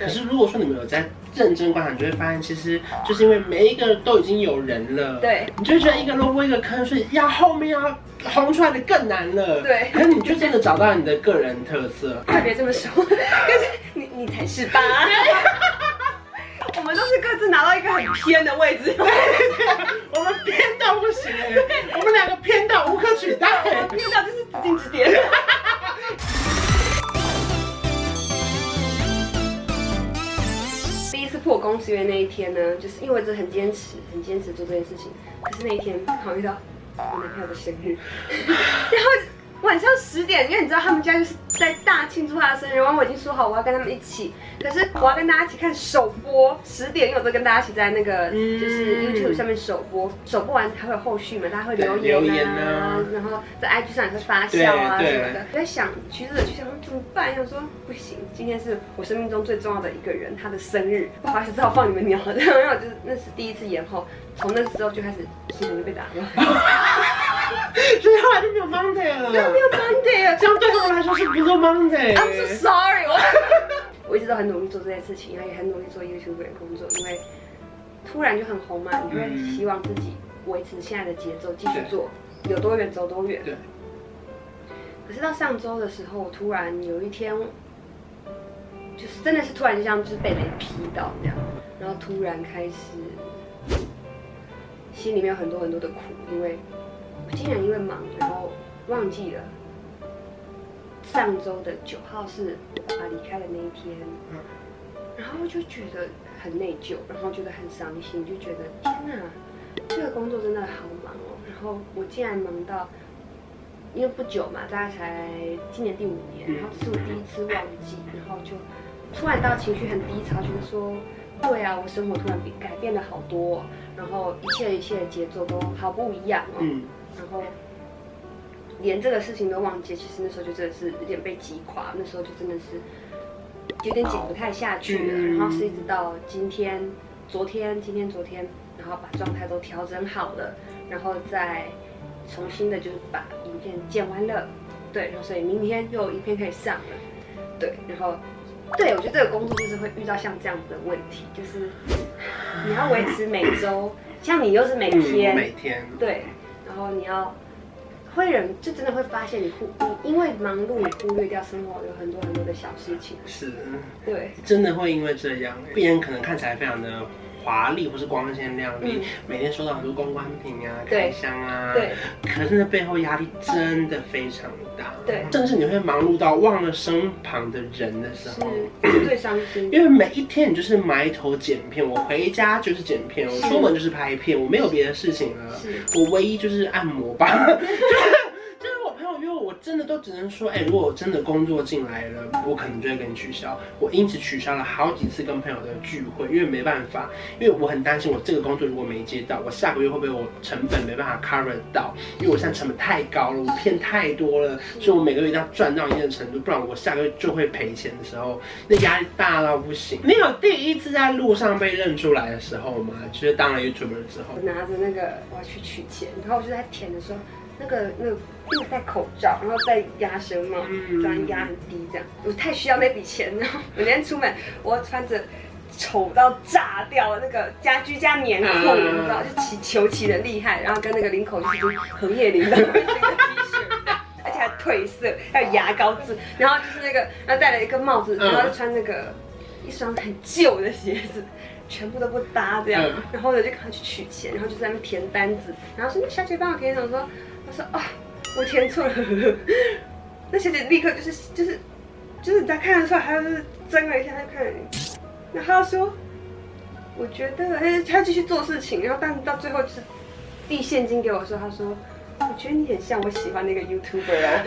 可是如果说你们有在认真观察，你就会发现，其实就是因为每一个都已经有人了，对，你就觉得一个萝卜一个坑，所以要后面要红出来的更难了。对，可是你就真的找到你的个人特色。快别这么说，可是你你才是吧？我们都是各自拿到一个很偏的位置。对，对，对，我们偏到不行，我们两个偏因为那一天呢，就是因为我一直很坚持，很坚持做这件事情。可是那一天刚好遇到我男朋友的生日，然后。晚上十点，因为你知道他们家就是在大庆祝他的生日，然后我已经说好我要跟他们一起，可是我要跟大家一起看首播，十点因为我都跟大家一起在那个就是 YouTube 上面首播，首播完还会有后续嘛，大家会留言啊，言啊然后在 IG 上也会发酵啊什么的。我在想，橘子的就想怎么办？想说不行，今天是我生命中最重要的一个人，他的生日，不好意思，只好放你们鸟了。然后就是那是第一次延后，从那时候就开始心情就被打乱。所以后来就没有 Monday 了。这样对他们来说是不够 Monday。I'm so sorry，我 我一直都很努力做这件事情，然后也很努力做 YouTube 的工作，因为突然就很红嘛，你会希望自己维持现在的节奏继续做，有多远走多远。对。可是到上周的时候，我突然有一天，就是真的是突然就像就是被雷劈到这样，然后突然开始心里面有很多很多的苦，因为。我竟然因为忙，然后忘记了上周的九号是我爸爸离开的那一天，然后就觉得很内疚，然后觉得很伤心，就觉得天哪，这个工作真的好忙哦。然后我竟然忙到，因为不久嘛，大概才今年第五年，然后这是我第一次忘记，然后就突然到情绪很低潮，觉得说，对啊，我生活突然变改变了好多，然后一切一切的节奏都好不一样哦。然后连这个事情都忘记，其实那时候就真的是有点被击垮，那时候就真的是有点紧不太下去了。然后是一直到今天、昨天、今天、昨天，然后把状态都调整好了，然后再重新的就是把影片剪完了，对，然后所以明天又有影片可以上了，对，然后对，我觉得这个工作就是会遇到像这样子的问题，就是你要维持每周，像你又是每天，每天，对。然后你要会忍，就真的会发现你忽你因为忙碌，你忽略掉生活有很多很多的小事情。是，对，真的会因为这样，别人可能看起来非常的。华丽或是光鲜亮丽，嗯、每天收到很多公关品啊、开箱啊，对，可是那背后压力真的非常大，对，甚至你会忙碌到忘了身旁的人的时候，是 最伤心。因为每一天你就是埋头剪片，我回家就是剪片，我出门就是拍片，我没有别的事情了，我唯一就是按摩吧。真的都只能说，哎、如果我真的工作进来了，我可能就会跟你取消。我因此取消了好几次跟朋友的聚会，因为没办法，因为我很担心，我这个工作如果没接到，我下个月会不会我成本没办法 cover 到？因为我现在成本太高了，我片太多了，所以我每个月一定要赚到一定的程度，不然我下个月就会赔钱的时候，那压力大到不行。你有第一次在路上被认出来的时候吗？就是当了 YouTuber 之后，我拿着那个我要去取钱，然后我就在填的时候。那个那个，戴口罩，然后戴鸭舌帽，专压很低，这样我太需要那笔钱。然后我那天出门，我穿着丑到炸掉的那个家居加棉裤，你知道，就起球起的厉害，然后跟那个领口就是横叶领的那个 T 恤，而且还褪色，还有牙膏渍，然后就是那个，然后戴了一个帽子，然后就穿那个一双很旧的鞋子。全部都不搭这样，嗯、然后呢就赶快去取钱，然后就在那边填单子，然后说那小姐帮我填什么？说我说啊、我填错了。那小姐立刻就是就是就是他看得出来，还是怔了一下，他就看你，然后他说我觉得他他继续做事情，然后但到最后就是递现金给我说，他说我觉得你很像我喜欢那个 YouTuber 哦。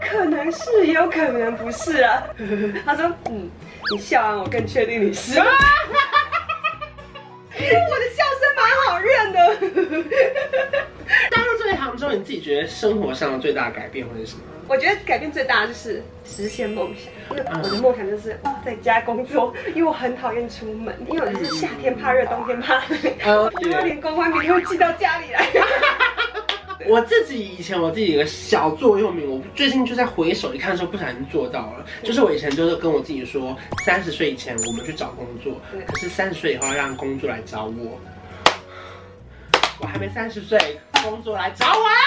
可能是，也有可能不是啊。他说：“嗯，你笑完，我更确定你是。”我的笑声蛮好认的。加入这一行之后，你自己觉得生活上的最大的改变会是什么？我觉得改变最大的就是实现梦想。因为我的梦想就是哇，在家工作，因为我很讨厌出门，因为我就是夏天怕热，冬天怕冷，因为连公关品都会寄到家里来。的。我自己以前我自己有个小座右铭，我最近就在回首一看的时候，不小心做到了。就是我以前就是跟我自己说，三十岁以前我们去找工作，可是三十岁以后要让工作来找我。我还没三十岁，工作来找我 啊！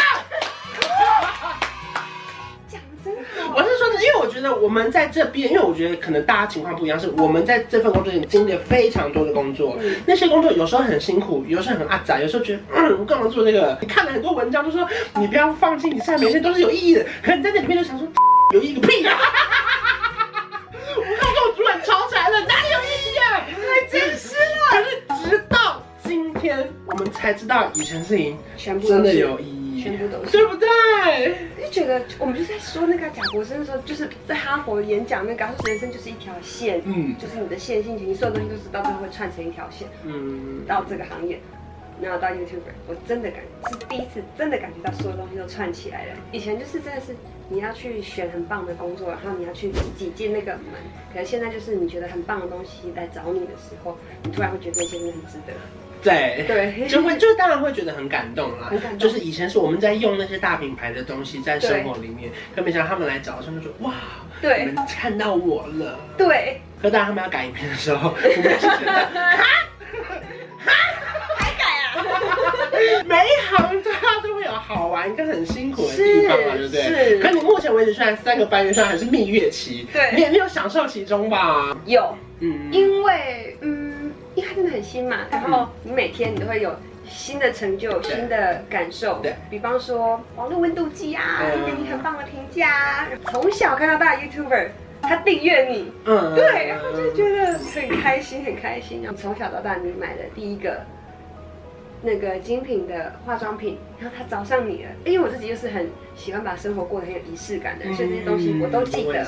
我是说的，因为我觉得我们在这边，因为我觉得可能大家情况不一样，是我们在这份工作里经历了非常多的工作，嗯、那些工作有时候很辛苦，有时候很阿杂，有时候觉得嗯，我干嘛做这个？你看了很多文章，就说你不要放弃，你现在每天都是有意义的。可是你在这里面就想说有意义个屁啊！我刚跟我主管吵起来了，哪里有意义啊？太真实了。可是直到今天，我们才知道以前事情全部真的有意义。全部都是，对不对？就觉得我们就在说那个贾博士的时候，就是在哈佛演讲那个，说人生就是一条线，嗯，就是你的线性情，你所有东西都是到最后会串成一条线，嗯，到这个行业，然后到 YouTuber，我真的感是第一次真的感觉到所有东西都串起来了。以前就是真的是你要去选很棒的工作，然后你要去挤进那个门，可是现在就是你觉得很棒的东西来找你的时候，你突然会觉得这些东西很值得。对对，就会就当然会觉得很感动啦。就是以前是我们在用那些大品牌的东西在生活里面，可没想到他们来找的时候就说哇，对，你们看到我了。对。可当他们要改影片的时候，我们就觉得 哈哈还改啊？每一行它都会有好玩跟很辛苦的地方嘛，对不对？是。可你目前为止虽然三个半月，虽然还是蜜月期，对，你也没有享受其中吧？有，嗯，因为嗯。真的很新嘛，然后你每天你都会有新的成就、新的感受。对，比方说网络温度计啊，给你很棒的评价啊。从小看到大的 YouTuber，他订阅你，嗯，对，然后就觉得很开心，很开心。然后从小到大，你买的第一个那个精品的化妆品，然后他找上你了。因为我自己就是很喜欢把生活过得很有仪式感的，所以这些东西我都记得。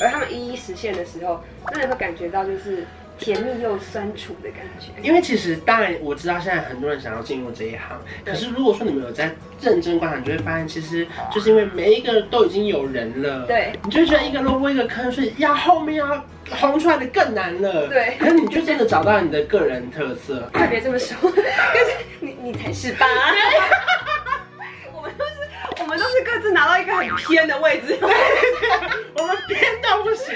而他们一一实现的时候，真的会感觉到就是。甜蜜又酸楚的感觉，因为其实当然我知道现在很多人想要进入这一行，可是如果说你们有在认真观察，你就会发现，其实就是因为每一个都已经有人了，对，你就觉得一个萝卜一个坑，所以要后面要红出来的更难了，对，可是你就真的找到你的个人特色，快别这么说，可是你你才是吧。是拿到一个很偏的位置，对，我们偏到不行，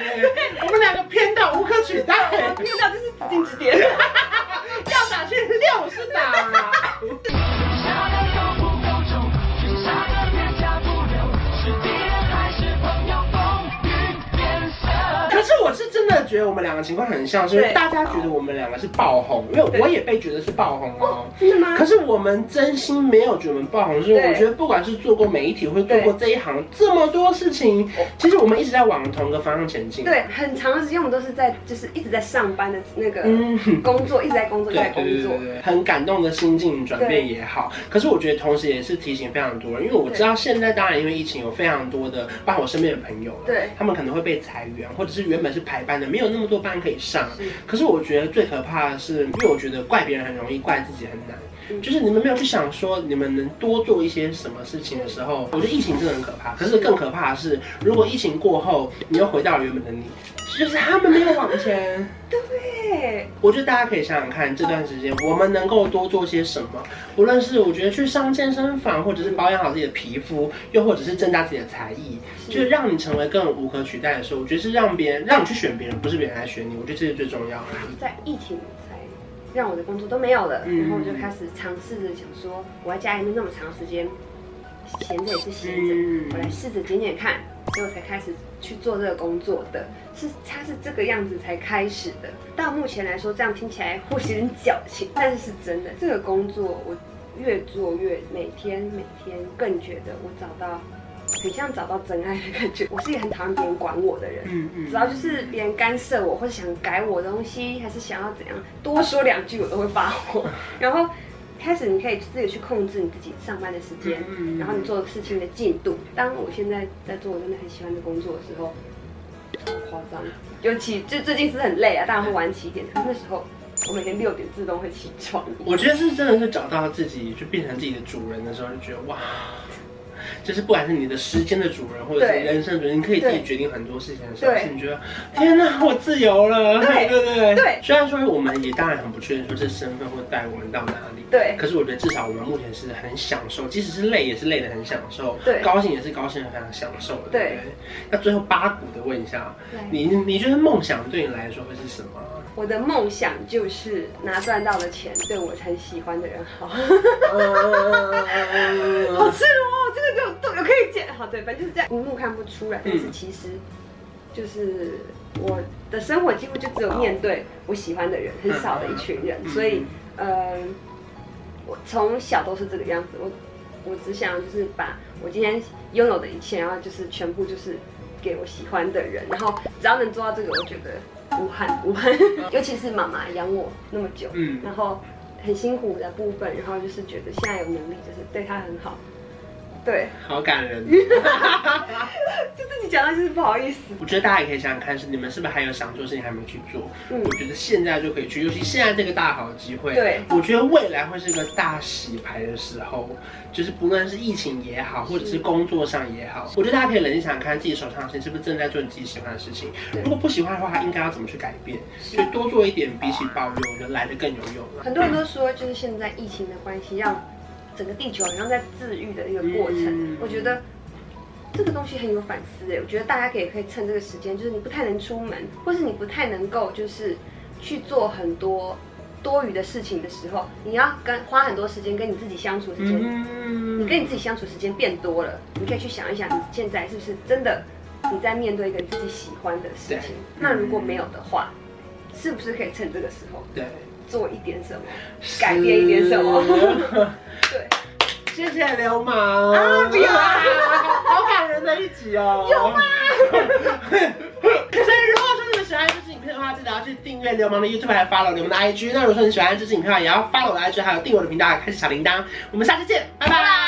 我们两个偏到无可取代，偏到就是指定指点，要打去六是打。真的觉得我们两个情况很像，是因为大家觉得我们两个是爆红，因为我也被觉得是爆红哦。真的吗？可是我们真心没有觉得我们爆红，是因为我觉得不管是做过媒体，或者做过这一行这么多事情，其实我们一直在往同一个方向前进。对，很长的时间我们都是在就是一直在上班的那个工作，一直在工作，一直在工作，很感动的心境转变也好。可是我觉得同时也是提醒非常多人，因为我知道现在当然因为疫情有非常多的，包括我身边的朋友，对，他们可能会被裁员，或者是。原本是排班的，没有那么多班可以上。可是我觉得最可怕的是，因为我觉得怪别人很容易，怪自己很难。嗯、就是你们没有去想说，你们能多做一些什么事情的时候，我觉得疫情真的很可怕。可是更可怕的是，如果疫情过后，你又回到了原本的你。就是他们没有往前，对。我觉得大家可以想想看，这段时间我们能够多做些什么？无论是我觉得去上健身房，或者是保养好自己的皮肤，又或者是增加自己的才艺，就是让你成为更无可取代的时候，我觉得是让别人让你去选别人，不是别人来选你。我觉得这是最重要的。在疫情才让我的工作都没有了，然后我就开始尝试着想说，我在家里面那么长时间，闲着也是闲着，我来试着剪剪看。所以我才开始去做这个工作的，是它是这个样子才开始的。到目前来说，这样听起来或许有点矫情，但是是真的。这个工作我越做越，每天每天更觉得我找到，很像找到真爱的感觉。我是一个很讨厌别人管我的人，嗯嗯，只要就是别人干涉我，或者想改我的东西，还是想要怎样，多说两句我都会发火，然后。开始你可以自己去控制你自己上班的时间，嗯、然后你做的事情的进度。当我现在在做我真的很喜欢的工作的时候，好夸张，尤其就最近是很累啊，当然会晚起一点。那时候我每天六点自动会起床。我觉得是真的是找到自己，就变成自己的主人的时候，就觉得哇。就是不管是你的时间的主人，或者是人生主人，你可以自己决定很多事情的时候，你觉得天哪，我自由了，对对对对。虽然说我们也当然很不确定说这身份会带我们到哪里，对。可是我觉得至少我们目前是很享受，即使是累也是累的很享受，对。高兴也是高兴的非常享受的，对那最后八股的问一下，你你觉得梦想对你来说会是什么？我的梦想就是拿赚到的钱对我才喜欢的人好。好赤裸哦，这个就都有可以剪。好，对，反正就是这样，荧幕看不出来，但是其实就是我的生活几乎就只有面对我喜欢的人，很少的一群人，所以呃，我从小都是这个样子。我我只想就是把我今天拥有的一切，然后就是全部就是给我喜欢的人，然后只要能做到这个，我觉得。无憾无憾，尤其是妈妈养我那么久，嗯，然后很辛苦的部分，然后就是觉得现在有能力，就是对她很好。对，好感人，就自己讲到就是不好意思。我觉得大家也可以想想看，是你们是不是还有想做事情还没去做？嗯，我觉得现在就可以去，尤其现在这个大好机会。对，我觉得未来会是一个大洗牌的时候，就是不论是疫情也好，或者是工作上也好，我觉得大家可以冷静想想看，自己手上的事情是不是正在做你自己喜欢的事情。如果不喜欢的话，应该要怎么去改变？所以多做一点，比起抱怨，我觉得来的更有用。很多人都说，就是现在疫情的关系让。整个地球好像在治愈的一个过程，嗯、我觉得这个东西很有反思哎。我觉得大家可以可以趁这个时间，就是你不太能出门，或是你不太能够就是去做很多多余的事情的时候，你要跟花很多时间跟你自己相处的时间，嗯、你跟你自己相处时间变多了，你可以去想一想，你现在是不是真的你在面对一个你自己喜欢的事情？那如果没有的话，是不是可以趁这个时候？对。做一点什么，改变一点什么？对，谢谢流氓啊！不要，好感人的一集哦。有吗？所以如果说你们喜欢这支影片的话，记得要去订阅流氓的 YouTube，还有 follow 流氓的 IG。那如果说你喜欢这支影片的话，也要 follow 我的 IG，还有订阅我的频道，开启小铃铛。我们下次见，拜拜。